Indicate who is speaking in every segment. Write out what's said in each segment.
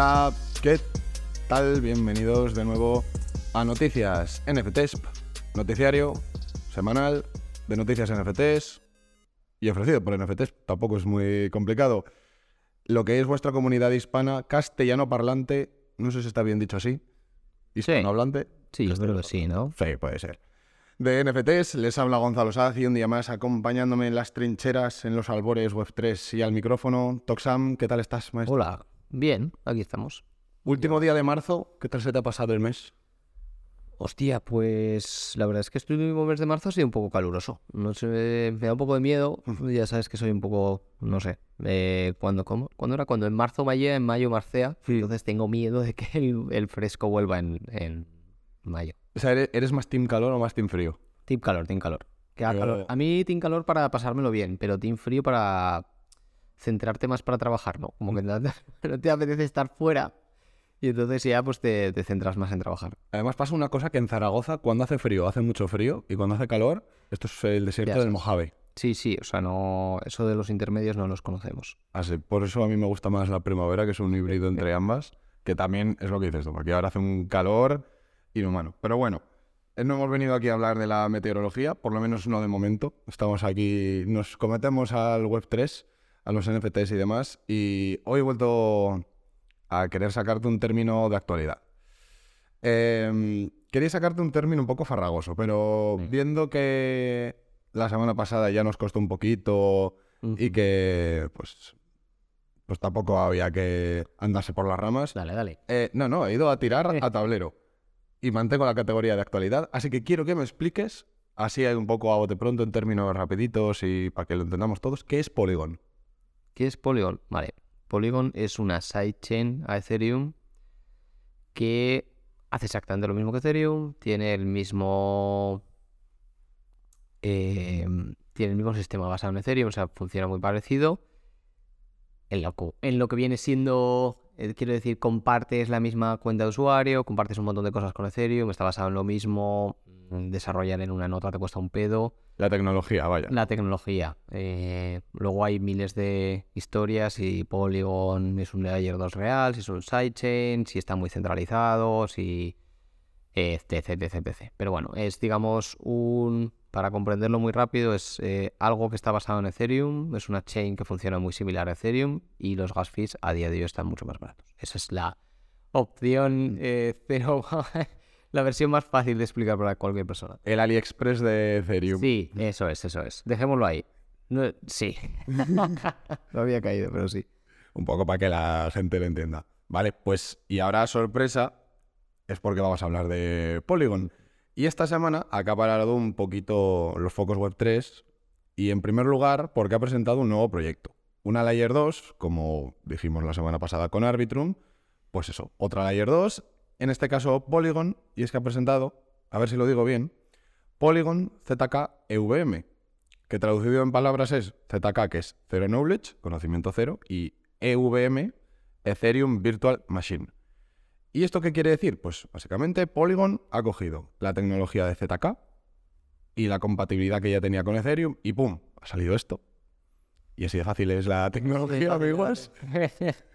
Speaker 1: Hola, ¿qué tal? Bienvenidos de nuevo a Noticias NFTs, noticiario semanal de noticias NFTs y ofrecido por NFTs, tampoco es muy complicado. Lo que es vuestra comunidad hispana, castellano parlante, no sé si está bien dicho así, hispanohablante.
Speaker 2: Sí, yo creo que sí, ¿no?
Speaker 1: Sí, puede ser. De NFTs, les habla Gonzalo Saz y un día más acompañándome en las trincheras, en los albores Web3 y al micrófono. Toxam, ¿qué tal estás, maestro?
Speaker 2: Hola, bien, aquí estamos.
Speaker 1: Último día de marzo, ¿qué tal se te ha pasado el mes?
Speaker 2: Hostia, pues la verdad es que este último mes de marzo ha sido un poco caluroso. No sé, me da un poco de miedo. Ya sabes que soy un poco, no sé, eh, ¿cuándo, cómo? ¿Cuándo era? Cuando en marzo mayea, en mayo marcea. Entonces tengo miedo de que el, el fresco vuelva en, en mayo.
Speaker 1: O sea, ¿eres, eres más team calor o más team frío?
Speaker 2: Team calor, team calor. Que
Speaker 1: Ya,
Speaker 2: calor. A mí team calor para pasármelo bien, pero team frío para centrarte más para trabajar, ¿no? Como que no te, no te apetece estar fuera y entonces ya pues te, te centras más en trabajar.
Speaker 1: Además pasa una cosa que en Zaragoza, cuando hace frío, hace mucho frío, y cuando hace calor, esto es el desierto
Speaker 2: Ya
Speaker 1: del. Mojave.
Speaker 2: Sí, sí, o sea, no, eso de los intermedios no los conocemos.
Speaker 1: Así, por eso a mí me gusta más la primavera, que es un híbrido entre ambas, que también es lo que dices tú, porque ahora hace un calor inhumano. Pero bueno, eh, no hemos venido aquí a hablar de la meteorología, por lo menos no de momento. Estamos aquí, nos cometemos al Web3, a los NFTs y demás, y hoy he vuelto a querer sacarte un término de actualidad. Eh, quería sacarte un término un poco farragoso, pero viendo que la semana pasada ya nos costó un poquito y que pues, pues tampoco había que andarse por las ramas.
Speaker 2: Dale, dale.
Speaker 1: Eh, no, no, he ido a tirar a tablero y mantengo la categoría de actualidad, así que quiero que me expliques, así un poco a bote pronto en términos rapiditos y para que lo entendamos todos, ¿qué es Polygon?
Speaker 2: ¿Qué es Polygon? Vale. Polygon es una sidechain a Ethereum que hace exactamente lo mismo que Ethereum, tiene el mismo eh, tiene el mismo sistema basado en Ethereum, o sea, funciona muy parecido. En lo, en lo que viene siendo, eh, quiero decir, compartes la misma cuenta de usuario, compartes un montón de cosas con Ethereum, está basado en lo mismo, mm, desarrollar en una nota te cuesta un pedo.
Speaker 1: La tecnología, vaya.
Speaker 2: La tecnología. eh, luego hay miles de historias si Polygon es un layer 2 real, si es un sidechain, si está muy centralizado, si etc, etc, etc. Pero bueno, es digamos un... Para comprenderlo muy rápido, es eh, algo que está basado en Ethereum, es una chain que funciona muy similar a Ethereum y los gas fees a día de hoy están mucho más baratos. Esa es la opción eh, cero, la versión más fácil de explicar para cualquier persona.
Speaker 1: El AliExpress de Ethereum.
Speaker 2: Sí, eso es, eso es. Dejémoslo ahí. No- sí. no había caído, pero sí.
Speaker 1: Un poco para que la gente lo entienda. Vale, pues y ahora sorpresa es porque vamos a hablar de Polygon. Y esta semana ha acaparado un poquito los focos web 3 y en primer lugar porque ha presentado un nuevo proyecto. Una Layer 2, como dijimos la semana pasada con Arbitrum, pues eso, otra Layer 2, en este caso Polygon, y es que ha presentado, a ver si lo digo bien, Polygon ZK EVM, que traducido en palabras es ZK, que es Zero Knowledge, conocimiento cero, y EVM, Ethereum Virtual Machine. ¿Y esto qué quiere decir? Pues básicamente Polygon ha cogido la tecnología de ZK y la compatibilidad que ya tenía con Ethereum y ¡pum! Ha salido esto. Y así de fácil es la tecnología, amigos.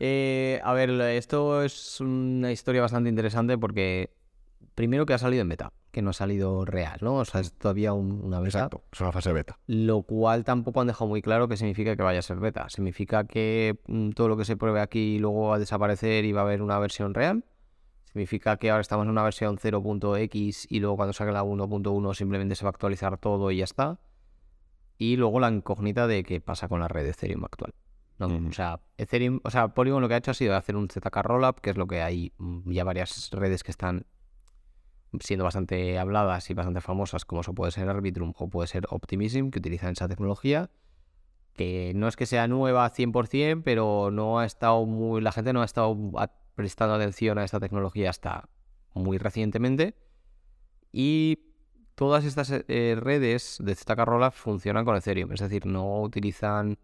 Speaker 2: Eh, a ver, esto es una historia bastante interesante porque primero que ha salido en beta, que no ha salido real, ¿no? O sea, es todavía un- una beta.
Speaker 1: Exacto, es una fase beta.
Speaker 2: Lo cual tampoco han dejado muy claro qué significa que vaya a ser beta. ¿Significa que mm, todo lo que se pruebe aquí luego va a desaparecer y va a haber una versión real? ¿Significa que ahora estamos en una versión 0.x y luego cuando salga la 1.1 simplemente se va a actualizar todo y ya está? Y luego la incógnita de qué pasa con la red de Ethereum actual. O sea, Ethereum, o sea, Polygon lo que ha hecho ha sido hacer un ZK Rollup, que es lo que hay mm, ya varias redes que están siendo bastante habladas y bastante famosas, como eso puede ser Arbitrum o puede ser Optimism, que utilizan esa tecnología, que no es que sea nueva 100%, pero no ha estado muy, la gente no ha estado prestando atención a esta tecnología hasta muy recientemente. Y todas estas eh, redes de ZK Rollup funcionan con Ethereum, es decir, no utilizan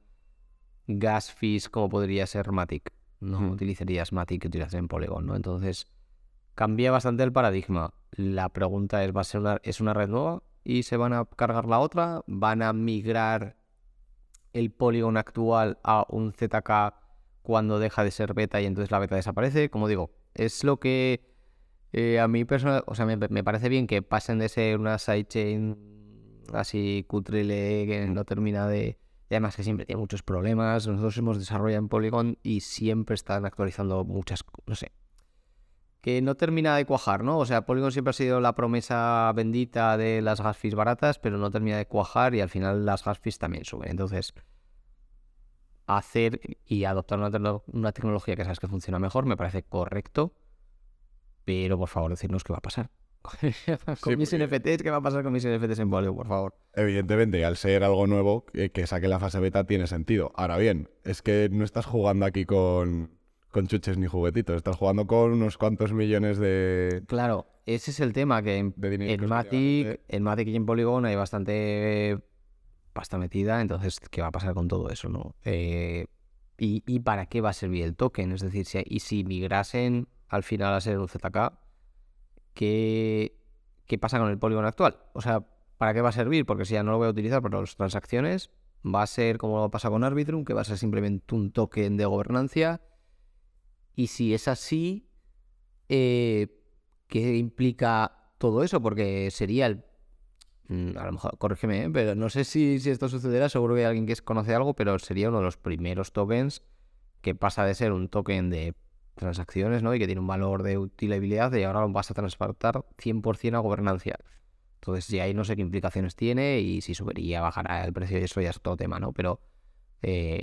Speaker 2: gas fees como podría ser Matic. No
Speaker 1: Hmm.
Speaker 2: utilizarías Matic que utilizas en Polygon, ¿no? Entonces, cambia bastante el paradigma. La pregunta es, ¿va a ser una, ¿es una red nueva y se van a cargar la otra? ¿Van a migrar el Polygon actual a un ZK cuando deja de ser beta y entonces la beta desaparece. Como digo, es lo que eh, a mí personal, o sea, me, me parece bien que pasen de ser una sidechain así cutrile que no termina de... Y además que siempre tiene muchos problemas. Nosotros hemos desarrollado en Polygon y siempre están actualizando muchas... No sé. Que no termina de cuajar, ¿no? O sea, Polygon siempre ha sido la promesa bendita de las gas fees baratas, pero no termina de cuajar y al final las gas fees también suben. Entonces, hacer y adoptar una, una tecnología que sabes que funciona mejor me parece correcto, pero por favor, decirnos qué va a pasar. Con mis NFTs, ¿qué va a pasar con mis NFTs en Polygon, por favor?
Speaker 1: Evidentemente, al ser algo nuevo, que, que saque la fase beta tiene sentido. Ahora bien, es que no estás jugando aquí con, con chuches ni juguetitos, estás jugando con unos cuantos millones de...
Speaker 2: Claro, ese es el tema, que en, en Matic, en Matic y en Polygon hay bastante pasta metida, entonces, ¿qué va a pasar con todo eso, no? Eh, ¿y, y para qué va a servir el token? Es decir, si, y si migrasen al final a ser un ZK, ¿qué, qué pasa con el Polygon actual? O sea, ¿para qué va a servir? Porque si ya no lo voy a utilizar para las transacciones, va a ser como pasa con Arbitrum, que va a ser simplemente un token de gobernancia. Y si es así, eh, ¿qué implica todo eso? Porque sería el... mm, A lo mejor, corrígeme, ¿eh? pero no sé si, si esto sucederá, seguro que hay alguien que conoce algo, pero sería uno de los primeros tokens que pasa de ser un token de transacciones, ¿no? Y que tiene un valor de utilidad y ahora lo vas a transportar 100% a gobernancia. Entonces, ya ahí no sé qué implicaciones tiene y si subiría, bajará el precio y eso ya es otro tema, ¿no? Pero, eh,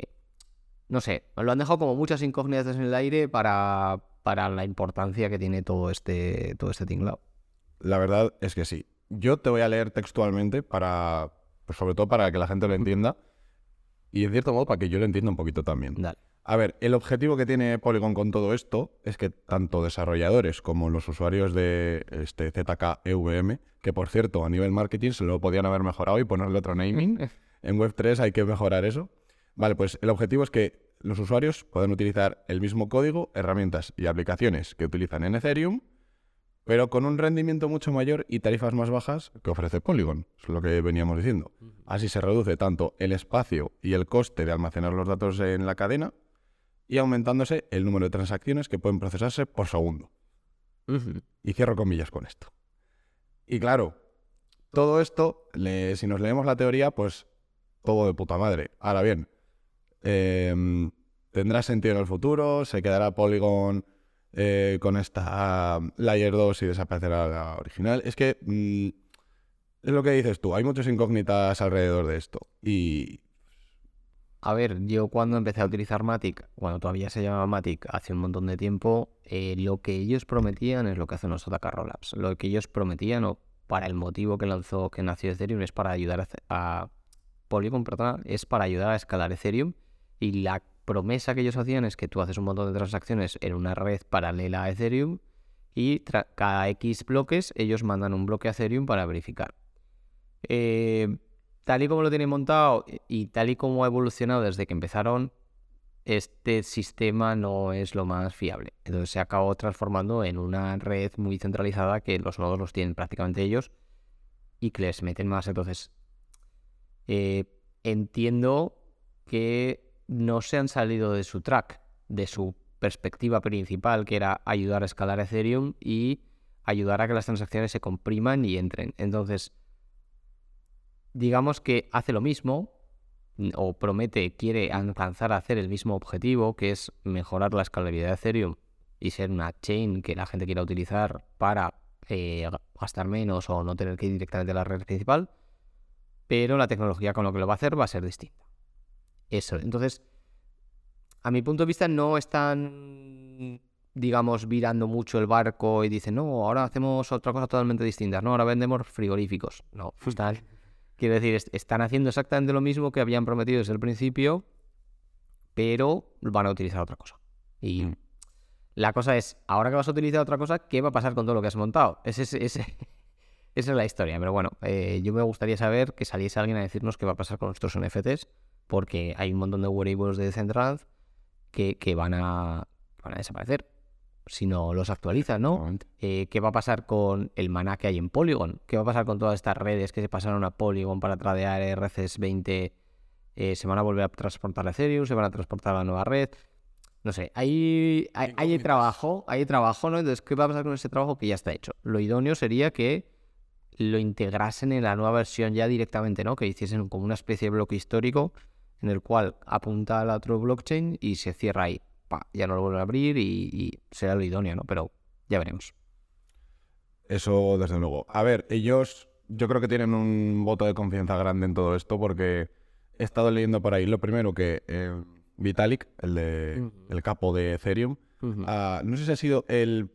Speaker 2: no sé, lo han dejado como muchas incógnitas en el aire para, para la importancia que tiene todo este, todo este tinglao.
Speaker 1: La verdad es que sí. Yo te voy a leer textualmente para, pues sobre todo para que la gente lo entienda y en cierto modo para que yo lo entienda un poquito también.
Speaker 2: Dale.
Speaker 1: A ver, el objetivo que tiene Polygon con todo esto es que tanto desarrolladores como los usuarios de este ZK EVM, que por cierto a nivel marketing se lo podían haber mejorado y ponerle otro naming, en Web3 hay que mejorar eso. Vale, pues el objetivo es que los usuarios puedan utilizar el mismo código, herramientas y aplicaciones que utilizan en Ethereum, pero con un rendimiento mucho mayor y tarifas más bajas que ofrece Polygon. Es lo que veníamos diciendo. Así se reduce tanto el espacio y el coste de almacenar los datos en la cadena y aumentándose el número de transacciones que pueden procesarse por segundo. Y cierro comillas con esto. Y claro, todo esto, le- si nos leemos la teoría, pues todo de puta madre. Ahora bien, em, tendrá sentido en el futuro, se quedará Polygon eh, con esta Layer 2 y desaparecerá la original. Es que mm, es lo que dices tú, hay muchas incógnitas alrededor de esto. Y
Speaker 2: A ver, yo cuando empecé a utilizar Matic, cuando todavía se llamaba Matic, hace un montón de tiempo, eh, lo que ellos prometían es lo que hacen los JK Rollups. Lo que ellos prometían, o para el motivo que lanzó, que nació Ethereum, es para ayudar a, a Polygon, es para ayudar a escalar Ethereum. Y la promesa que ellos hacían es que tú haces un montón de transacciones en una red paralela a Ethereum y cada X bloques ellos mandan un bloque a Ethereum para verificar. Eh, tal y como lo tienen montado y- tal y como ha evolucionado desde que empezaron, este sistema no es lo más fiable. Entonces se acabó transformando en una red muy centralizada que los nodos los tienen prácticamente ellos y que les meten más. Entonces, eh, entiendo que no se han salido de su track, de su perspectiva principal, que era ayudar a escalar Ethereum y ayudar a que las transacciones se compriman y entren. Entonces, digamos que hace lo mismo n- o promete, quiere alcanzar a hacer el mismo objetivo, que es mejorar la escalabilidad de Ethereum y ser una chain que la gente quiera utilizar para eh, ga- gastar menos o no tener que ir directamente a la red principal, pero la tecnología con lo que lo va a hacer va a ser distinta. Eso, entonces, a mi punto de vista no están, digamos, virando mucho el barco y dicen, no, ahora hacemos otra cosa totalmente distinta, no, ahora vendemos frigoríficos. No, están, quiero decir, est- están haciendo exactamente lo mismo que habían prometido desde el principio, pero van a utilizar otra cosa. Y
Speaker 1: Mm.
Speaker 2: la cosa es, ahora que vas a utilizar otra cosa, ¿qué va a pasar con todo lo que has montado? Ese, es- ese- esa es la historia. Pero bueno, eh, yo me gustaría saber que saliese alguien a decirnos qué va a pasar con nuestros NFTs, porque hay un montón de wearables de Decentraland que, que van, a, van a desaparecer si no los actualizan, ¿no? Eh, ¿Qué va a pasar con el maná que hay en Polygon? ¿Qué va a pasar con todas estas redes que se pasaron a Polygon para tradear RCs 20? Eh, ¿Se van a volver a transportar a Ethereum? ¿Se van a transportar a la nueva red? No sé, hay, hay, hay trabajo, hay trabajo, ¿no? Entonces, ¿qué va a pasar con ese trabajo que ya está hecho? Lo idóneo sería que lo integrasen en la nueva versión ya directamente, ¿no? Que hiciesen como una especie de bloque histórico en el cual apunta al otro blockchain y se cierra ahí. Pa, ya no lo vuelve a abrir y, y será lo idóneo, ¿no? Pero ya veremos.
Speaker 1: Eso, desde luego. A ver, ellos yo creo que tienen un voto de confianza grande en todo esto porque he estado leyendo por ahí. Lo primero que eh, Vitalik, el, de, el capo de Ethereum, ah, no sé si ha sido el,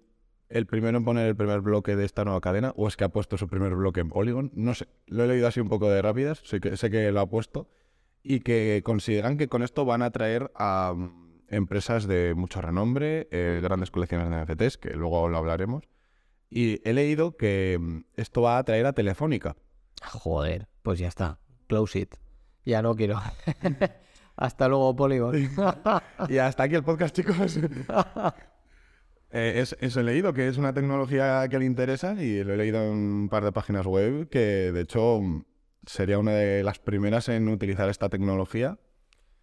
Speaker 1: el primero en poner el primer bloque de esta nueva cadena o es que ha puesto su primer bloque en Polygon. No sé, lo he leído así un poco de rápidas, sé que, sé que lo ha puesto y que consideran que con esto van a atraer a empresas de mucho renombre, eh, grandes colecciones de NFTs, que luego lo hablaremos. Y he leído que mm, esto va a atraer a Telefónica.
Speaker 2: Joder, pues ya está. Close it. Ya no quiero. Hasta luego, Polygon.
Speaker 1: y hasta aquí el podcast, chicos. Eh, es, eso he leído, que es una tecnología que le interesa y lo he leído en un par de páginas web que, de hecho, mm, sería una de las primeras en utilizar esta tecnología.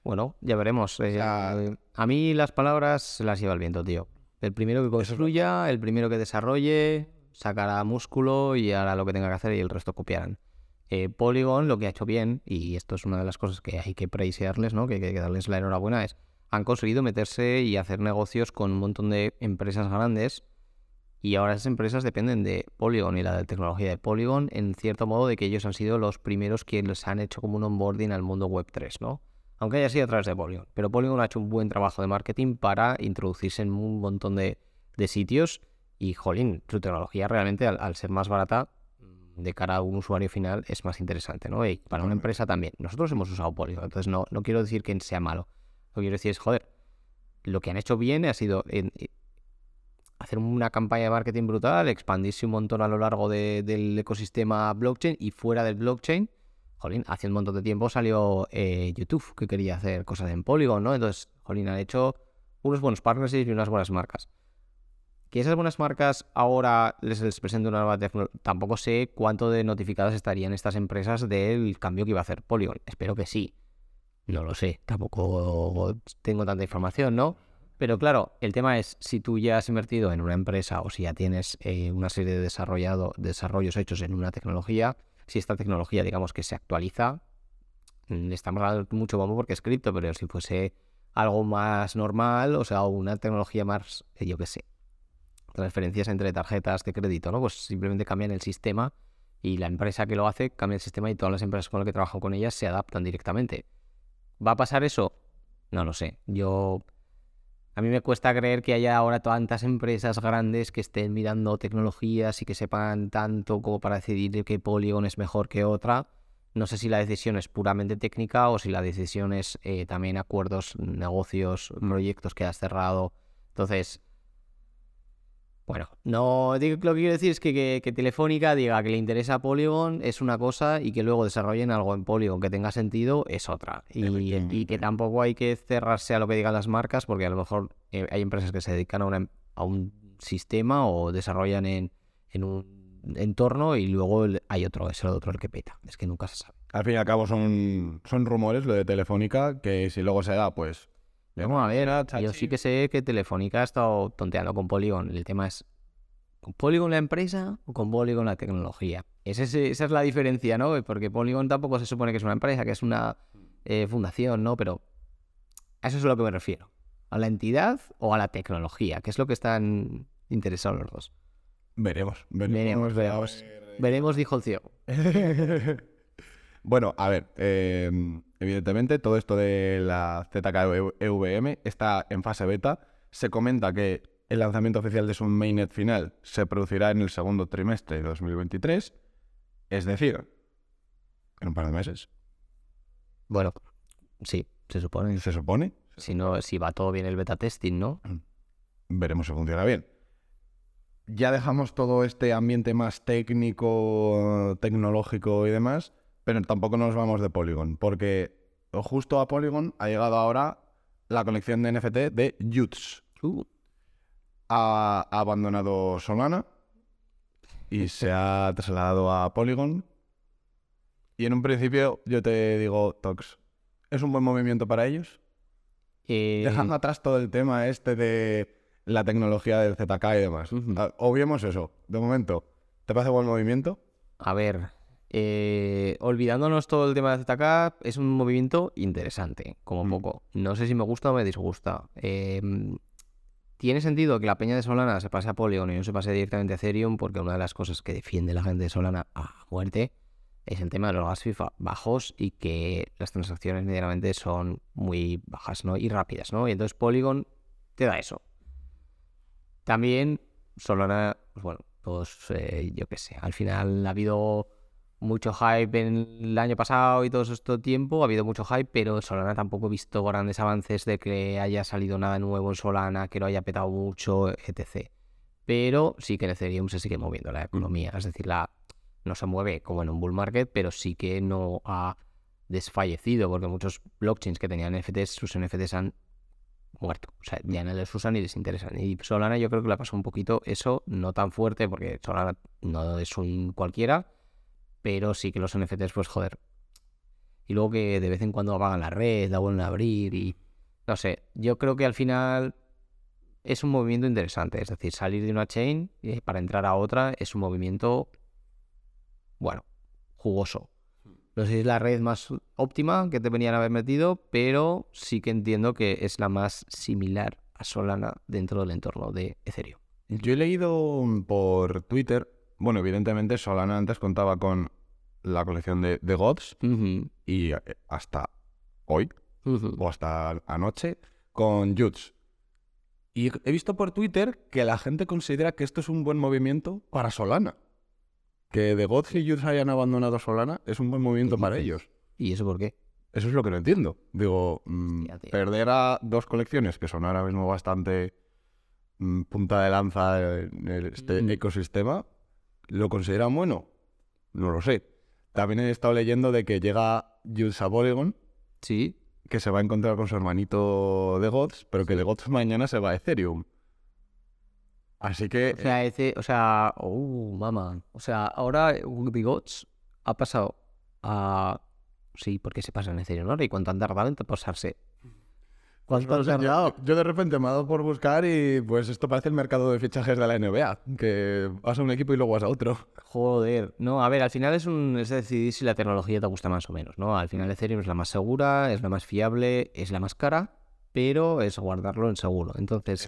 Speaker 2: Bueno, ya veremos. Eh, a mí las palabras se las lleva el viento, tío. El primero que construya, el primero que desarrolle, sacará músculo y hará lo que tenga que hacer y el resto copiarán. Eh, Polygon lo que ha hecho bien, y esto es una de las cosas que hay que praisearles, ¿no? que hay que darles la enhorabuena, es han conseguido meterse y hacer negocios con un montón de empresas grandes y ahora esas empresas dependen de Polygon y la de tecnología de Polygon en cierto modo de que ellos han sido los primeros quienes han hecho como un onboarding al mundo web 3, ¿no? Aunque haya sido a través de Polygon. Pero Polygon ha hecho un buen trabajo de marketing para introducirse en un montón de, sitios y, jolín, su tecnología realmente al, ser más barata de cara a un usuario final es más interesante, ¿no? Y para una empresa también. Nosotros hemos usado Polygon, entonces no, no quiero decir que sea malo. Lo que quiero decir es, joder, lo que han hecho bien ha sido eh, hacer una campaña de marketing brutal, expandirse un montón a lo largo del ecosistema blockchain y fuera del blockchain. Jolín, hace un montón de tiempo salió eh, YouTube que quería hacer cosas en Polygon, ¿no? Entonces, Jolín, han hecho unos buenos partnerships y unas buenas marcas. Que esas buenas marcas ahora les, les una nueva tecnología. Tampoco sé cuánto de notificadas estarían estas empresas del cambio que iba a hacer Polygon. Espero que sí. No lo sé. Tampoco tengo tanta información, ¿no? Pero claro, el tema es si tú ya has invertido en una empresa o si ya tienes eh, una serie de desarrollado, desarrollos hechos en una tecnología, si esta tecnología, digamos, que se actualiza, mm, le estamos dando mucho bombo porque es cripto, pero si fuese algo más normal, o sea, una tecnología más, eh, yo qué sé, transferencias entre tarjetas de crédito, ¿no? Pues simplemente cambian el sistema y la empresa que lo hace cambia el sistema y todas las empresas con las que trabajo con ellas se adaptan directamente. ¿Va a pasar eso? No lo sé. Yo. A mí me cuesta creer que haya ahora tantas empresas grandes que estén mirando tecnologías y que sepan tanto como para decidir que Polygon es mejor que otra. No sé si la decisión es puramente técnica o si la decisión es eh, también acuerdos, negocios, proyectos que has cerrado. Entonces, bueno, no digo lo que quiero decir es que, Telefónica diga que le interesa Polygon es una cosa y que luego desarrollen algo en Polygon que tenga sentido es otra. Y, que tampoco hay que cerrarse a lo que digan las marcas porque a lo mejor eh, hay empresas que se dedican a, un sistema o desarrollan en, un entorno y luego hay otro, es el otro el que peta. Es que nunca se sabe.
Speaker 1: Al fin y al cabo son, son rumores lo de Telefónica que si luego se da, pues
Speaker 2: Vamos a ver, yo sí que sé que Telefónica ha estado tonteando con Polygon. El tema es, ¿con Polygon la empresa o con Polygon la tecnología? esa es la diferencia, ¿no? Porque Polygon tampoco se supone que es una empresa, que es una eh, fundación, ¿no? Pero a eso es a lo que me refiero. ¿A la entidad o a la tecnología? ¿Qué es lo que están interesados los dos?
Speaker 1: Veremos.
Speaker 2: Veremos, veremos. Veremos, dijo el ciego.
Speaker 1: bueno, a ver. Eh Evidentemente, todo esto de la ZKEVM está en fase beta. Se comenta que el lanzamiento oficial de su mainnet final se producirá en el segundo trimestre de 2023, es decir, en un par de meses.
Speaker 2: Bueno, sí, se supone.
Speaker 1: ¿Se supone?
Speaker 2: Si no, si va todo bien el beta testing, ¿no?
Speaker 1: Mm. Veremos si funciona bien. Ya dejamos todo este ambiente más técnico, tecnológico y demás pero tampoco nos vamos de Polygon, porque justo a Polygon ha llegado ahora la colección de NFT de Yuts. Uh. Ha, abandonado Solana y se ha trasladado a Polygon. Y en un principio yo te digo, Tox, ¿es un buen movimiento para ellos?
Speaker 2: Eh,
Speaker 1: Dejando atrás todo el tema este de la tecnología del ZK y demás. Ah, Obviemos eso. De momento, ¿te parece buen movimiento?
Speaker 2: A ver, eh, olvidándonos todo el tema de ZK, es un movimiento interesante, como
Speaker 1: Mm.
Speaker 2: poco. No sé si me gusta o me disgusta. Eh, tiene sentido que la peña de Solana se pase a Polygon y no se pase directamente a Ethereum, porque una de las cosas que defiende la gente de Solana a muerte es el tema de los gas FIFA bajos y que las transacciones medianamente son muy bajas ¿no? y rápidas, ¿no? Y entonces Polygon te da eso. También Solana, pues bueno, pues eh, yo qué sé, al final ha habido mucho hype en el año pasado y todo este tiempo, ha habido mucho hype, pero Solana tampoco he visto grandes avances de que haya salido nada nuevo en Solana, que lo haya petado mucho, etc. Pero sí que en Ethereum se sigue moviendo la economía, es decir, la, no se mueve como en un bull market, pero sí que no ha desfallecido, porque muchos blockchains que tenían NFTs, sus NFTs han muerto. O sea, ya no les usan ni les interesan. Y Solana yo creo que le pasó un poquito eso, no tan fuerte, porque Solana no es un cualquiera, pero sí que los NFTs, pues joder. Y luego que de vez en cuando apagan la red, la vuelven a abrir y... No sé, yo creo que al final es un movimiento interesante. Es decir, salir de una chain eh, para entrar a otra es un movimiento, bueno, jugoso. No sé si es la red más óptima que te venían a haber metido, pero sí que entiendo que es la más similar a Solana dentro del entorno de Ethereum.
Speaker 1: Yo he leído por Twitter, bueno, evidentemente Solana antes contaba con la colección de, de Gods y eh, hasta hoy, o hasta anoche, con Juts. Y he visto por Twitter que la gente considera que esto es un buen movimiento para Solana. Que The Gods y Juts hayan abandonado Solana es un buen movimiento
Speaker 2: ¿Qué
Speaker 1: para ellos.
Speaker 2: ¿Y eso por qué?
Speaker 1: Eso es lo que no entiendo. Digo, mm,
Speaker 2: Hostia,
Speaker 1: perder a dos colecciones que son ahora mismo bastante mm, punta de lanza en este
Speaker 2: Mm.
Speaker 1: ecosistema, ¿lo consideran bueno? No lo sé. También he estado leyendo de que llega Jules a Polygon,
Speaker 2: Sí,
Speaker 1: que se va a encontrar con su hermanito de Gods, pero que de Gods mañana se va a Ethereum. Así que
Speaker 2: O sea, ese, o sea, oh, mamá. O sea, ahora The Gods ha pasado a. Sí, porque se pasa en Ethereum, ¿no? ¿Y cuánto han tardado en pasarse?
Speaker 1: Yo de repente me ha dado por buscar y pues esto parece el mercado de fichajes de la NBA, que vas a un equipo y luego vas a otro.
Speaker 2: Joder. No, a ver, al final es un es decidir si la tecnología te gusta más o menos, ¿no? Al final Ethereum es la más segura, es la más fiable, es la más cara, pero es guardarlo en seguro. Entonces,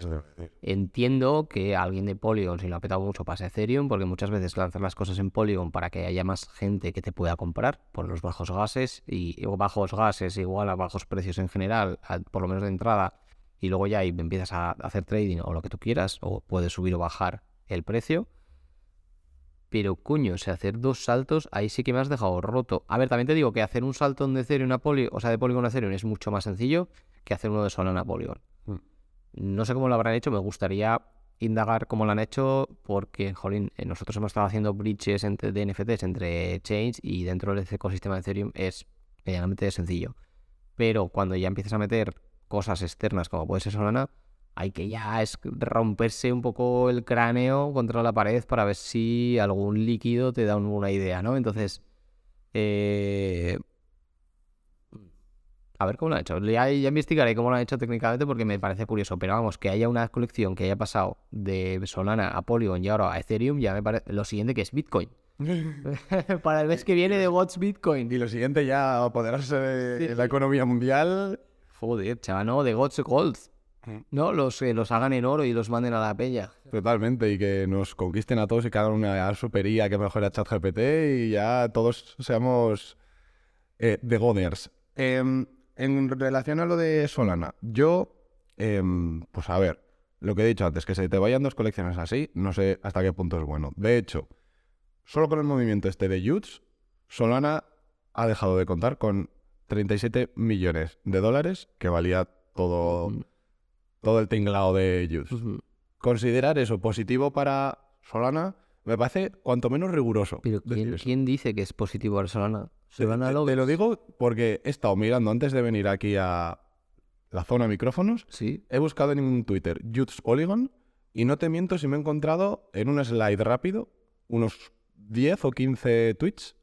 Speaker 2: Entiendo que alguien de Polygon, si lo ha petado mucho, pase a Ethereum, porque muchas veces lanzas las cosas en Polygon para que haya más gente que te pueda comprar por los bajos gases, y bajos gases igual a bajos precios en general, a- por lo menos de entrada, y luego ya ahí empiezas a hacer trading o lo que tú quieras, o puedes subir o bajar el precio. Pero coño, o sea, hacer dos saltos, ahí sí que me has dejado roto. A ver, también te digo que hacer un salto de Ethereum a Polygon, o sea, de Polygon a Ethereum es mucho más sencillo que hacer uno de Solana a Polygon.
Speaker 1: Mm.
Speaker 2: No sé cómo lo habrán hecho, me gustaría indagar cómo lo han hecho, porque, jolín, eh, nosotros hemos estado haciendo bridges entre, de NFTs entre chains y dentro del ecosistema de Ethereum es medianamente sencillo. Pero cuando ya empiezas a meter cosas externas como puede ser Solana, hay que ya es romperse un poco el cráneo contra la pared para ver si algún líquido te da una idea, ¿no? Entonces, eh, a ver cómo lo han hecho. Ya, ya investigaré cómo lo han hecho técnicamente porque me parece curioso. Pero vamos, que haya una colección que haya pasado de Solana a Polygon y ahora a Ethereum, ya me parece lo siguiente que es Bitcoin. Para el mes que viene de What's Bitcoin.
Speaker 1: Y lo siguiente ya apoderarse de
Speaker 2: Sí.
Speaker 1: la economía mundial.
Speaker 2: Joder, chaval, no, de God's Gold. No, los, eh, los hagan en oro y los manden a la peña.
Speaker 1: Totalmente, y que nos conquisten a todos y que hagan una supería que mejore a ChatGPT y ya todos seamos eh, The Goders. Em, en relación a lo de Solana, yo, em, pues a ver, lo que he dicho antes, que se te vayan dos colecciones así, no sé hasta qué punto es bueno. De hecho, solo con el movimiento este de Yuts, Solana ha dejado de contar con 37 millones de dólares que valía todo,
Speaker 2: Ujú.
Speaker 1: Todo el tinglado de
Speaker 2: Ujú.
Speaker 1: considerar eso positivo para Solana me parece cuanto menos riguroso.
Speaker 2: Pero ¿quién, quién dice que es positivo para Solana? Solana
Speaker 1: te-
Speaker 2: lo
Speaker 1: te lo digo porque he estado mirando antes de venir aquí a la zona micrófonos.
Speaker 2: Sí.
Speaker 1: He buscado en Twitter Juts Polygon y no te miento si me he encontrado en un slide rápido unos 10 o 15 tweets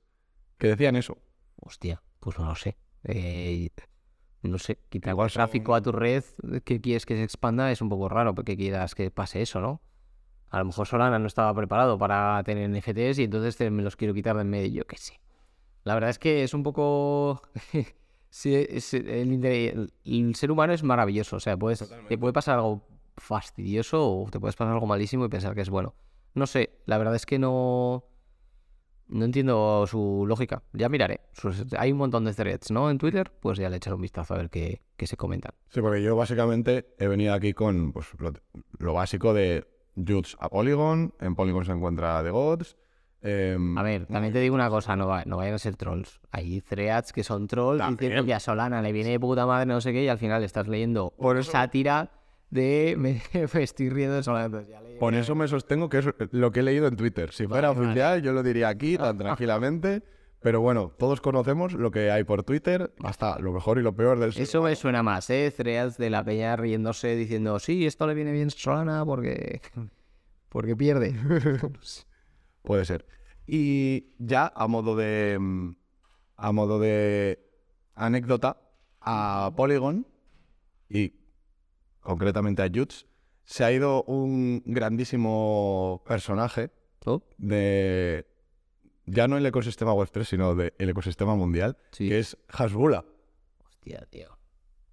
Speaker 1: que decían eso.
Speaker 2: Hostia, pues no lo sé. Eh, no sé, quitar el tráfico a tu red que quieres que se expanda es un poco raro porque quieras que pase eso, ¿no? A lo mejor Solana no estaba preparado para tener NFTs y entonces te- me los quiero quitar de en medio, yo qué sé. La verdad es que es un poco... sí, es- el, el- el ser humano es maravilloso, o sea, puedes, te puede pasar algo fastidioso o te puedes pasar algo malísimo y pensar que es bueno. No sé, la verdad es que no... No entiendo su lógica. Ya miraré. Sus- hay un montón de threads, ¿no? En Twitter, pues ya le echaré un vistazo a ver qué, qué se comentan.
Speaker 1: Sí, porque yo básicamente he venido aquí con pues, lo, lo básico de Juts a Polygon. En Polygon se encuentra The Gods. em,
Speaker 2: A ver, también te digo una cosa, no, va- no vayan a ser trolls. Hay threads que son trolls que a Solana le viene de puta madre, no sé qué, y al final estás leyendo
Speaker 1: Por eso-
Speaker 2: sátira de me, estoy riendo leí-
Speaker 1: Por eso me sostengo que es lo que he leído en Twitter. Si fuera
Speaker 2: Vale, vale.
Speaker 1: oficial, yo lo diría aquí tan tranquilamente. Pero bueno, todos conocemos lo que hay por Twitter, hasta lo mejor y lo peor del
Speaker 2: Eso me suena más, ¿eh? Threads de la peña riéndose diciendo, sí, esto le viene bien Solana porque, porque pierde.
Speaker 1: Puede ser. Y ya a modo de. A modo de anécdota, a Polygon y concretamente a Juts, se ha ido un grandísimo personaje
Speaker 2: ¿Oh?
Speaker 1: de. Ya no el ecosistema Web3, sino del ecosistema mundial,
Speaker 2: Sí.
Speaker 1: que es Hasbula.
Speaker 2: Hostia, tío.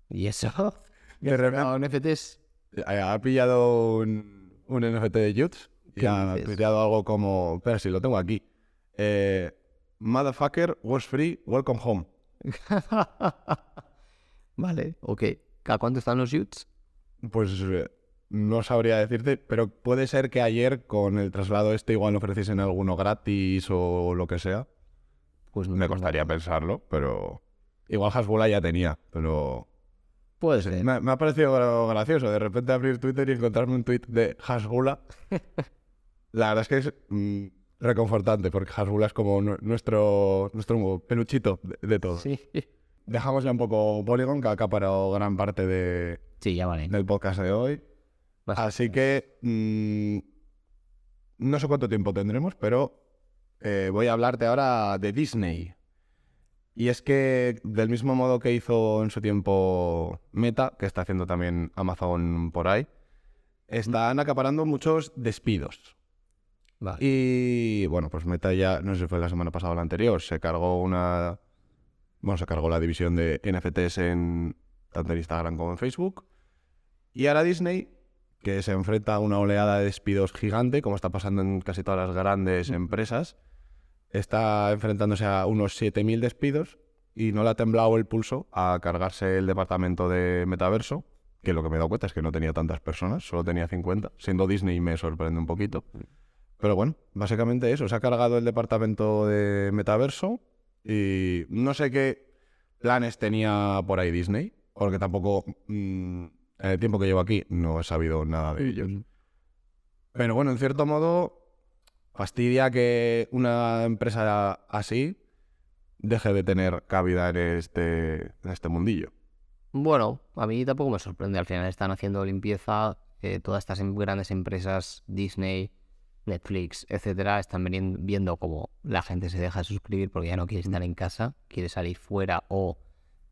Speaker 2: ¿Y eso?
Speaker 1: De repente
Speaker 2: NFTs.
Speaker 1: ha pillado un, un NFT de Juts y
Speaker 2: ¿Qué
Speaker 1: ha
Speaker 2: dices?
Speaker 1: tuiteado algo como. Espera, si lo tengo aquí. Eh, Motherfucker was free, welcome home.
Speaker 2: vale, ok. ¿A cuánto están los Utes?
Speaker 1: Pues eh, no sabría decirte, pero puede ser que ayer con el traslado este igual no ofreciesen alguno gratis o lo que sea.
Speaker 2: Pues
Speaker 1: Me costaría pensarlo, pero igual Hasbula ya tenía, pero
Speaker 2: Puede ser.
Speaker 1: me, me ha parecido gra- gracioso de repente abrir Twitter y encontrarme un tweet de Hasbula. La verdad es que es mm, reconfortante porque Hasbula es como nu- nuestro, nuestro peluchito de, de todo.
Speaker 2: Sí.
Speaker 1: Dejamos ya un poco Polygon, que ha acaparado gran parte de,
Speaker 2: Sí, ya vale.
Speaker 1: del podcast de hoy. Así que mm, no sé cuánto tiempo tendremos, pero eh, voy a hablarte ahora de Disney. Y es que del mismo modo que hizo en su tiempo Meta, que está haciendo también Amazon por ahí, están acaparando muchos despidos.
Speaker 2: Vale.
Speaker 1: Y bueno, pues Meta ya, no sé si fue la semana pasada o la anterior, se cargó una. Bueno, se cargó la división de NFTs en tanto en Instagram como en Facebook. Y ahora Disney, que se enfrenta a una oleada de despidos gigante, como está pasando en casi todas las grandes empresas, está enfrentándose a unos 7.000 despidos y no le ha temblado el pulso a cargarse el departamento de metaverso, que lo que me he dado cuenta es que no tenía tantas personas, solo tenía 50. Siendo Disney me sorprende un poquito. Pero bueno, básicamente eso, se ha cargado el departamento de metaverso y no sé qué planes tenía por ahí Disney, porque tampoco mm, en el tiempo que llevo aquí no he sabido nada de ellos. Pero bueno, en cierto modo, fastidia que una empresa así deje de tener cabida en este, en este mundillo.
Speaker 2: Bueno, a mí tampoco me sorprende. Al final están haciendo limpieza. eh, todas estas em- grandes empresas, Disney, Netflix, etcétera, están viendo cómo la gente se deja de suscribir porque ya no quiere estar en casa, quiere salir fuera o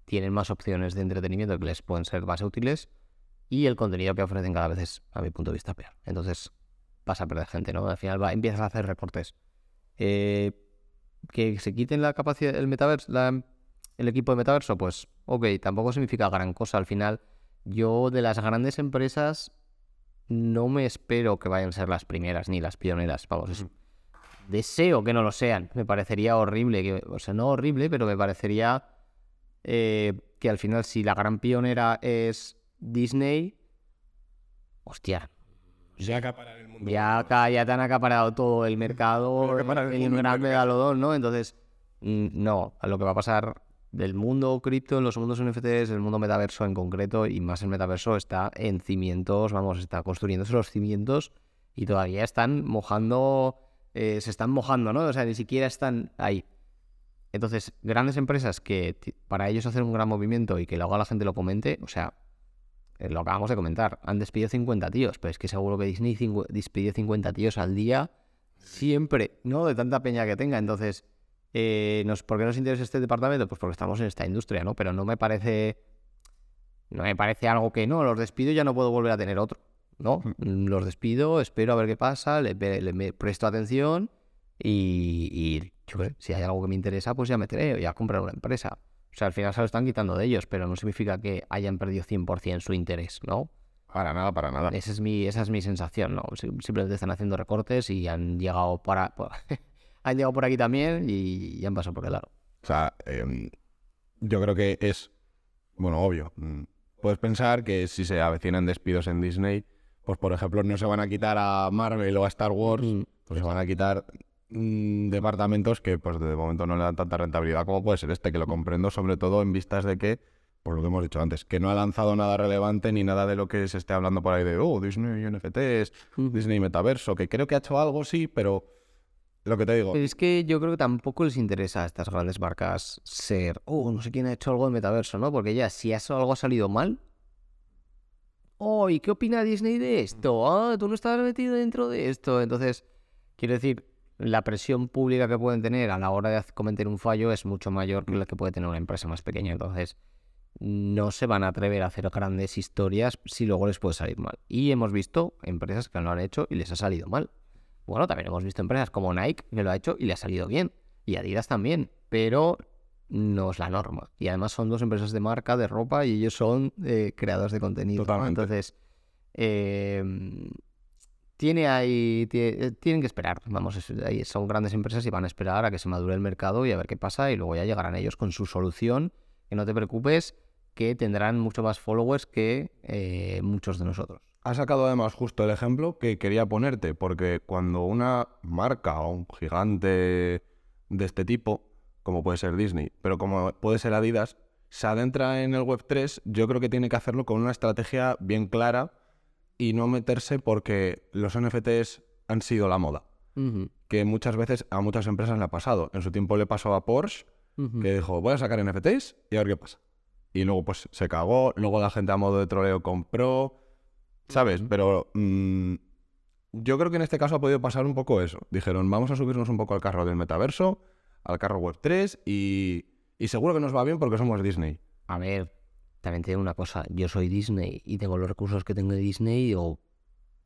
Speaker 2: tienen más opciones de entretenimiento que les pueden ser más útiles. Y el contenido que ofrecen cada vez es, a mi punto de vista, peor. Entonces, vas a perder gente, ¿no? Al final va, empiezas a hacer recortes. Eh, que se quiten la capacidad, el metaverso, la- el equipo de metaverso, pues, ok, tampoco significa gran cosa. Al final, yo de las grandes empresas no me espero que vayan a ser las primeras ni las pioneras. Vamos, es- deseo que no lo sean. Me parecería horrible, que, o sea, no horrible, pero me parecería eh, que al final, si la gran pionera es Disney, hostia,
Speaker 1: Ya acaparar el mundo.
Speaker 2: ya, acá, ya te han acaparado todo el mercado,
Speaker 1: el
Speaker 2: el gran megalodón, ¿no? Entonces, mm, no, a lo que va a pasar del mundo cripto, en los mundos NFTs, el mundo metaverso en concreto, y más el metaverso está en cimientos, vamos, está construyéndose los cimientos y todavía están mojando, eh, se están mojando, ¿no? O sea, ni siquiera están ahí. Entonces, grandes empresas que para ellos hacer un gran movimiento y que luego la gente lo comente, o sea, eh, lo acabamos de comentar, han despedido 50 tíos, pero es que seguro que Disney despide 50 tíos al día siempre, ¿no? De tanta peña que tenga. Entonces, eh, nos, ¿por qué nos interesa este departamento? Pues porque estamos en esta industria, ¿no? Pero no me parece no me parece algo que no, los despido y ya no puedo volver a tener otro. No, los despido, espero a ver qué pasa, le, presto atención y, y yo sé, si hay algo que me interesa, pues ya meteré, ya compraré una empresa. O sea, al final se lo están quitando de ellos, pero no significa que hayan perdido 100% su interés, ¿no?
Speaker 1: Para nada, para nada.
Speaker 2: Esa es mi, esa es mi sensación, ¿no? Sim- Simplemente están haciendo recortes y han llegado para, han llegado por aquí también y, y han pasado por el lado.
Speaker 1: O sea, em, yo creo que es, bueno, obvio. mm, Puedes pensar que si se avecinan despidos en Disney, pues por ejemplo no se van a quitar a Marvel o a Star Wars,
Speaker 2: Mm.
Speaker 1: pues se van a quitar mm, departamentos que pues de momento no le dan tanta rentabilidad como puede ser este, que lo comprendo sobre todo en vistas de que, por lo que hemos dicho antes, que no ha lanzado nada relevante ni nada de lo que se esté hablando por ahí de, oh, Disney NFTs, Disney Metaverso, que creo que ha hecho algo, sí, pero lo que te digo,
Speaker 2: Pero es que yo creo que tampoco les interesa a estas grandes marcas ser, oh, no sé quién ha hecho algo de metaverso, ¿no? Porque ya, si eso algo ha salido mal, oh, ¿y qué opina Disney de esto? Ah, tú no estabas metido dentro de esto. Entonces, quiero decir, la presión pública que pueden tener a la hora de cometer un fallo es mucho mayor que la que puede tener una empresa más pequeña. Entonces, no se van a atrever a hacer grandes historias si luego les puede salir mal. Y hemos visto empresas que lo han hecho y les ha salido mal. Bueno, también hemos visto empresas como Nike que lo ha hecho y le ha salido bien. Y Adidas también. Pero no es la norma. Y además son dos empresas de marca, de ropa, y ellos son eh, creadores de contenido.
Speaker 1: Totalmente.
Speaker 2: Entonces, eh, tiene ahí, tie- eh, tienen que esperar. Vamos, son grandes empresas y van a esperar a que se madure el mercado y a ver qué pasa. Y luego ya llegarán ellos con su solución. Que no te preocupes, que tendrán mucho más followers que eh, muchos de nosotros.
Speaker 1: Ha sacado además justo el ejemplo que quería ponerte, porque cuando una marca o un gigante de este tipo, como puede ser Disney, pero como puede ser Adidas, se adentra en el Web3, yo creo que tiene que hacerlo con una estrategia bien clara y no meterse porque los NFTs han sido la moda, que muchas veces a muchas empresas le ha pasado. En su tiempo le pasó a Porsche, que dijo, voy a sacar NFTs y a ver qué pasa. Y luego pues se cagó, luego la gente a modo de troleo compró, ¿sabes? Pero mm, yo creo que en este caso ha podido pasar un poco eso. Dijeron, vamos a subirnos un poco al carro del metaverso, al carro web 3 y, y seguro que nos va bien porque somos Disney.
Speaker 2: A ver, también te digo una cosa, yo soy Disney y tengo los recursos que tengo de Disney y digo,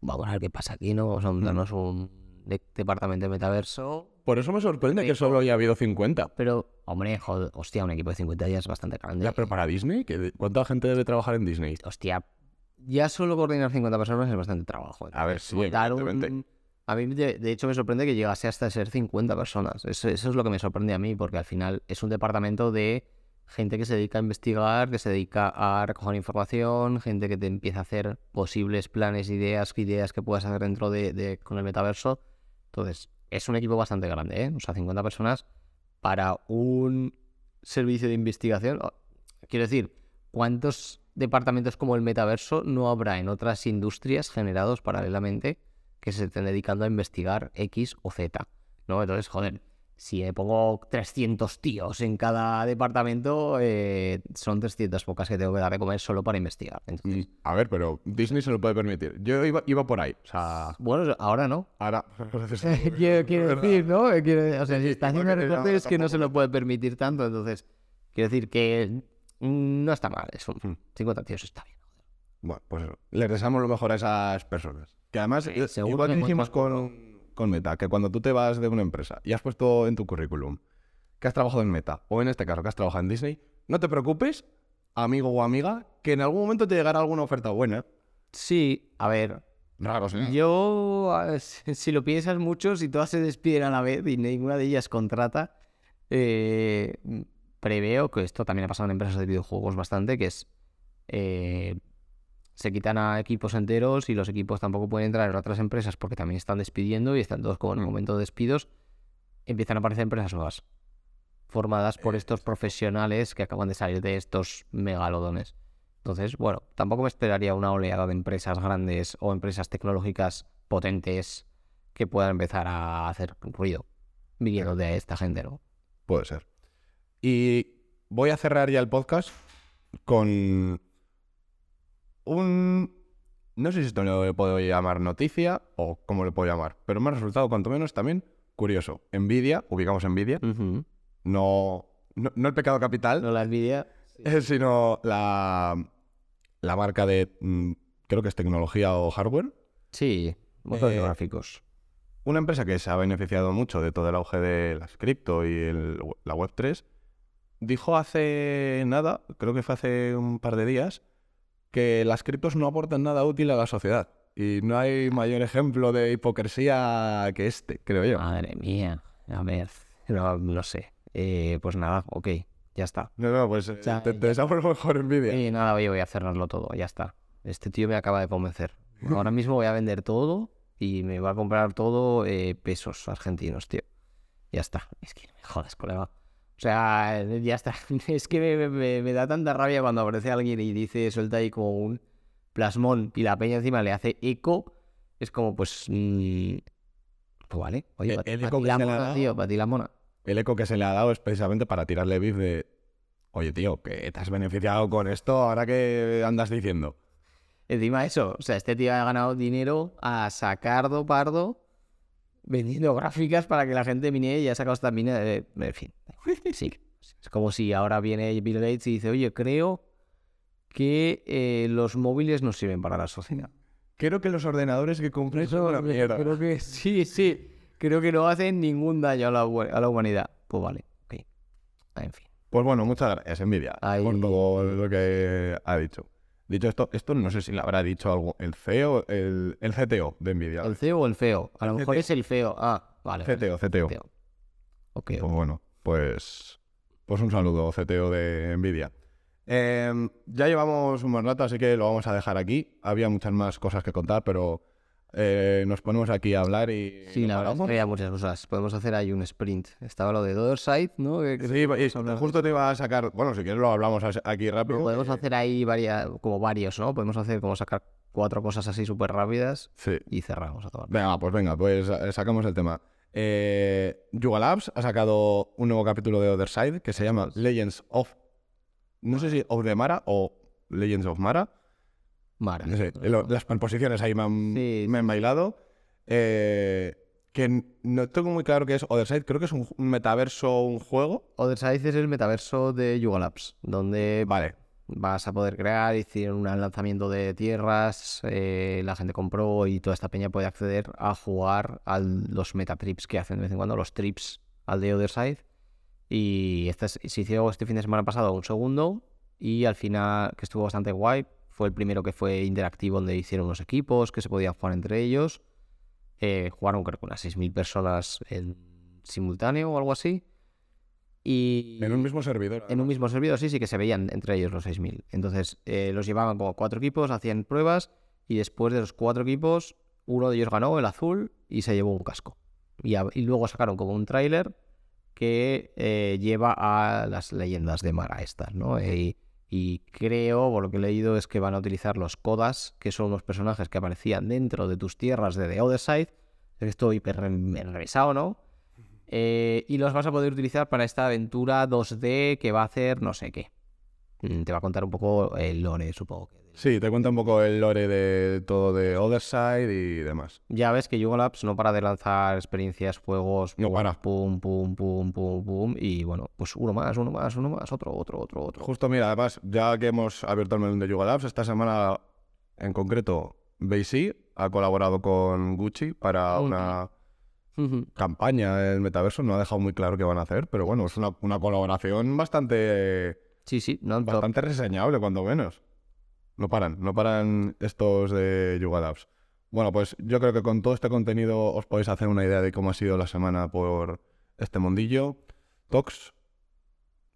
Speaker 2: vamos a ver qué pasa aquí, ¿no? Vamos a montarnos un de- departamento de metaverso.
Speaker 1: Por eso me sorprende que solo haya habido 50.
Speaker 2: Pero, hombre, joder, hostia, un equipo de 50 ya es bastante grande.
Speaker 1: Ya, pero para Disney, ¿qué- ¿cuánta gente debe trabajar en Disney?
Speaker 2: Hostia, ya solo coordinar 50 personas es bastante trabajo.
Speaker 1: A ver, sí,
Speaker 2: un-. A mí, de, de hecho, me sorprende que llegase hasta ser 50 personas. Eso, eso es lo que me sorprende a mí, porque al final es un departamento de gente que se dedica a investigar, que se dedica a recoger información, gente que te empieza a hacer posibles planes, ideas, ideas que puedas hacer dentro de, con el metaverso. Entonces, es un equipo bastante grande, ¿eh? O sea, 50 personas para un servicio de investigación. Quiero decir, ¿cuántos departamentos como el metaverso no habrá en otras industrias generados paralelamente que se estén dedicando a investigar X o Z? ¿No? Entonces, joder, si pongo 300 tíos en cada departamento, eh, son 300 pocas que tengo que dar de comer solo para investigar. Entonces,
Speaker 1: Mm, A ver, pero Disney se lo puede permitir. Yo iba, iba por ahí. O sea,
Speaker 2: bueno, ahora no.
Speaker 1: ahora...
Speaker 2: quiero, quiero decir, ¿no? Quiero- o sea, si está haciendo recortes que no se lo puede permitir tanto, entonces, quiero decir que mm, no está mal, es un
Speaker 1: Hmm.
Speaker 2: 50 tíos está bien.
Speaker 1: Bueno, pues eso. Les deseamos lo mejor a esas personas. Que además,
Speaker 2: Sí,
Speaker 1: eh, igual
Speaker 2: que encuentran
Speaker 1: con, con Meta, que cuando tú te vas de una empresa y has puesto en tu currículum que has trabajado en Meta, o en este caso que has trabajado en Disney, no te preocupes, amigo o amiga, que en algún momento te llegará alguna oferta buena.
Speaker 2: Sí, a ver,
Speaker 1: Raro, sí.
Speaker 2: yo, a- si si lo piensas mucho, si todas se despiden a la vez y ninguna de ellas contrata, eh, preveo que esto también ha pasado en empresas de videojuegos bastante, que es... eh, se quitan a equipos enteros y los equipos tampoco pueden entrar en otras empresas porque también están despidiendo y están todos como en el
Speaker 1: Mm.
Speaker 2: momento de despidos. Empiezan a aparecer empresas nuevas, formadas por estos profesionales que acaban de salir de estos megalodones. Entonces, bueno, tampoco me esperaría una oleada de empresas grandes o empresas tecnológicas potentes que puedan empezar a hacer ruido viniendo de esta gente, ¿no?
Speaker 1: Puede ser. Y voy a cerrar ya el podcast con un... No sé si esto lo puedo llamar noticia o cómo le puedo llamar, pero me ha resultado cuanto menos también curioso. Nvidia, ubicamos Nvidia, no, no, no el pecado capital,
Speaker 2: No la envidia.
Speaker 1: eh, sino la, la marca de, mm, creo que es tecnología o hardware.
Speaker 2: Sí, motores
Speaker 1: Eh,
Speaker 2: gráficos.
Speaker 1: Una empresa que se ha beneficiado mucho de todo el auge de las cripto y el- la Web3, dijo hace nada, creo que fue hace un par de días, que las criptos no aportan nada útil a la sociedad. Y no hay mayor ejemplo de hipocresía que este, creo yo.
Speaker 2: Madre mía. A ver, no, no sé. Eh, pues nada, ok, ya está.
Speaker 1: No, no, pues eh,
Speaker 2: Ya,
Speaker 1: te,
Speaker 2: ya
Speaker 1: te deseamos mejor envidia.
Speaker 2: Y nada, oye, voy a cerrarlo todo, ya está. Este tío me acaba de convencer. Ahora mismo voy a vender todo y me va a comprar todo eh, pesos argentinos, tío. Ya está. Es que no me jodas, colega. O sea, ya está. Es que me, me- me da tanta rabia cuando aparece alguien y dice, suelta ahí como un plasmón y la peña encima le hace eco. Es como, pues. mm, pues vale. Oye,
Speaker 1: El-
Speaker 2: para ti,
Speaker 1: el eco que
Speaker 2: la
Speaker 1: se le ha
Speaker 2: mona,
Speaker 1: dado.
Speaker 2: tío, para ti la mona.
Speaker 1: El eco que se le ha dado es precisamente para tirarle beef de, oye tío, que te has beneficiado con esto, ahora que andas diciendo.
Speaker 2: Encima eso, o sea, este tío ha ganado dinero a sacar do pardo vendiendo gráficas para que la gente mine y ha sacado esta mina de... En fin, sí. Es como si ahora viene Bill Gates y dice, oye, creo que eh, los móviles no sirven para la sociedad.
Speaker 1: Creo que los ordenadores que compré son una mierda.
Speaker 2: Creo que sí, sí. Creo que no hacen ningún daño a la, a la humanidad. Pues vale, ok. En fin.
Speaker 1: Pues bueno, muchas gracias, Nvidia,
Speaker 2: Ahí-
Speaker 1: por todo lo que ha dicho. Dicho esto, esto no sé si le habrá dicho algo el CEO, el, el CTO de Nvidia.
Speaker 2: ¿El feo o el feo? A lo mejor
Speaker 1: CTO.
Speaker 2: es el feo. Ah, vale.
Speaker 1: CTO, CTO.
Speaker 2: Ok,
Speaker 1: Pues
Speaker 2: ok.
Speaker 1: bueno, pues, pues un saludo, CTO de Nvidia. Eh, ya llevamos un buen rato, así que lo vamos a dejar aquí. Había muchas más cosas que contar, pero eh, nos ponemos aquí a hablar y...
Speaker 2: Sí,
Speaker 1: ¿no
Speaker 2: la verdad es
Speaker 1: paramos?
Speaker 2: que había muchas cosas. Podemos hacer ahí un sprint. Estaba lo de Other Side, ¿no? Que- que
Speaker 1: Sí, y
Speaker 2: de
Speaker 1: justo te iba a sacar... Bueno, si quieres lo hablamos aquí rápido.
Speaker 2: Podemos
Speaker 1: eh,
Speaker 2: hacer ahí varias, como varios, ¿no? Podemos hacer como sacar cuatro cosas así súper rápidas
Speaker 1: Sí.
Speaker 2: y cerramos a todo.
Speaker 1: Venga, pues venga, pues eh, sacamos el tema. Eh, Yuga Labs ha sacado un nuevo capítulo de Other Side que se llama Legends of... No sé si of the Mara o Legends of Mara.
Speaker 2: Mara.
Speaker 1: No sé, lo- las preposiciones ahí me han,
Speaker 2: Sí,
Speaker 1: me han bailado. Eh, que no tengo muy claro qué es Other Side. Creo que es un, un metaverso, un juego.
Speaker 2: Other Side es el metaverso de Yuga Labs, donde
Speaker 1: Vale.
Speaker 2: vas a poder crear, hicieron un lanzamiento de tierras, eh, la gente compró y toda esta peña puede acceder a jugar a los metatrips que hacen de vez en cuando, los trips al de Other Side. Y este es- se hizo este fin de semana pasado un segundo y al final, que estuvo bastante guay, fue el primero que fue interactivo donde hicieron unos equipos que se podían jugar entre ellos. Eh, jugaron creo que unas 6.000 personas en simultáneo o algo así. Y
Speaker 1: En un mismo servidor.
Speaker 2: en un mismo servidor, sí, sí que se veían entre ellos los 6.000. Entonces, eh, los llevaban como cuatro equipos, hacían pruebas y después de los cuatro equipos, uno de ellos ganó, el azul, y se llevó un casco. Y, a- y luego sacaron como un tráiler que eh, lleva a las leyendas de Mara estas, ¿no? Y, y creo, por lo que he leído, es que van a utilizar los Kodas, que son unos personajes que aparecían dentro de tus tierras de The Other Side. Estoy hiper enrevesado, ¿no? Eh, y los vas a poder utilizar para esta aventura 2D que va a hacer no sé qué. Mm, Te va a contar un poco el lore, supongo. que
Speaker 1: Sí, te cuenta un poco el lore de todo de Other Side y demás.
Speaker 2: Ya ves que Labs no para de lanzar experiencias, juegos,
Speaker 1: No
Speaker 2: pum,
Speaker 1: para.
Speaker 2: pum, pum, pum, pum, pum, y bueno, pues uno más, uno más, uno más, otro, otro, otro, otro.
Speaker 1: Justo, mira, además, ya que hemos abierto el menú de Labs, esta semana en concreto, BC ha colaborado con Gucci para una campaña en el metaverso. No ha dejado muy claro qué van a hacer, pero bueno, es una, una colaboración bastante,
Speaker 2: Sí, sí, no,
Speaker 1: bastante reseñable, cuando menos. No paran, no paran estos de Yuga Labs. Bueno, pues yo creo que con todo este contenido os podéis hacer una idea de cómo ha sido la semana por este mundillo. Tox,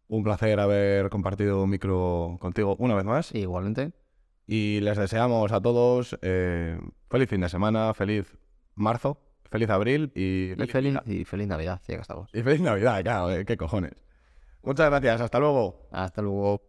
Speaker 1: un placer haber compartido un micro contigo una vez más.
Speaker 2: igualmente.
Speaker 1: Y les deseamos a todos eh, feliz fin de semana, feliz marzo, feliz abril y
Speaker 2: Y
Speaker 1: feliz,
Speaker 2: feliz,
Speaker 1: Navidad.
Speaker 2: y feliz Navidad, ya que estamos.
Speaker 1: y feliz Navidad, claro, eh, qué cojones. Muchas gracias, hasta luego.
Speaker 2: Hasta luego.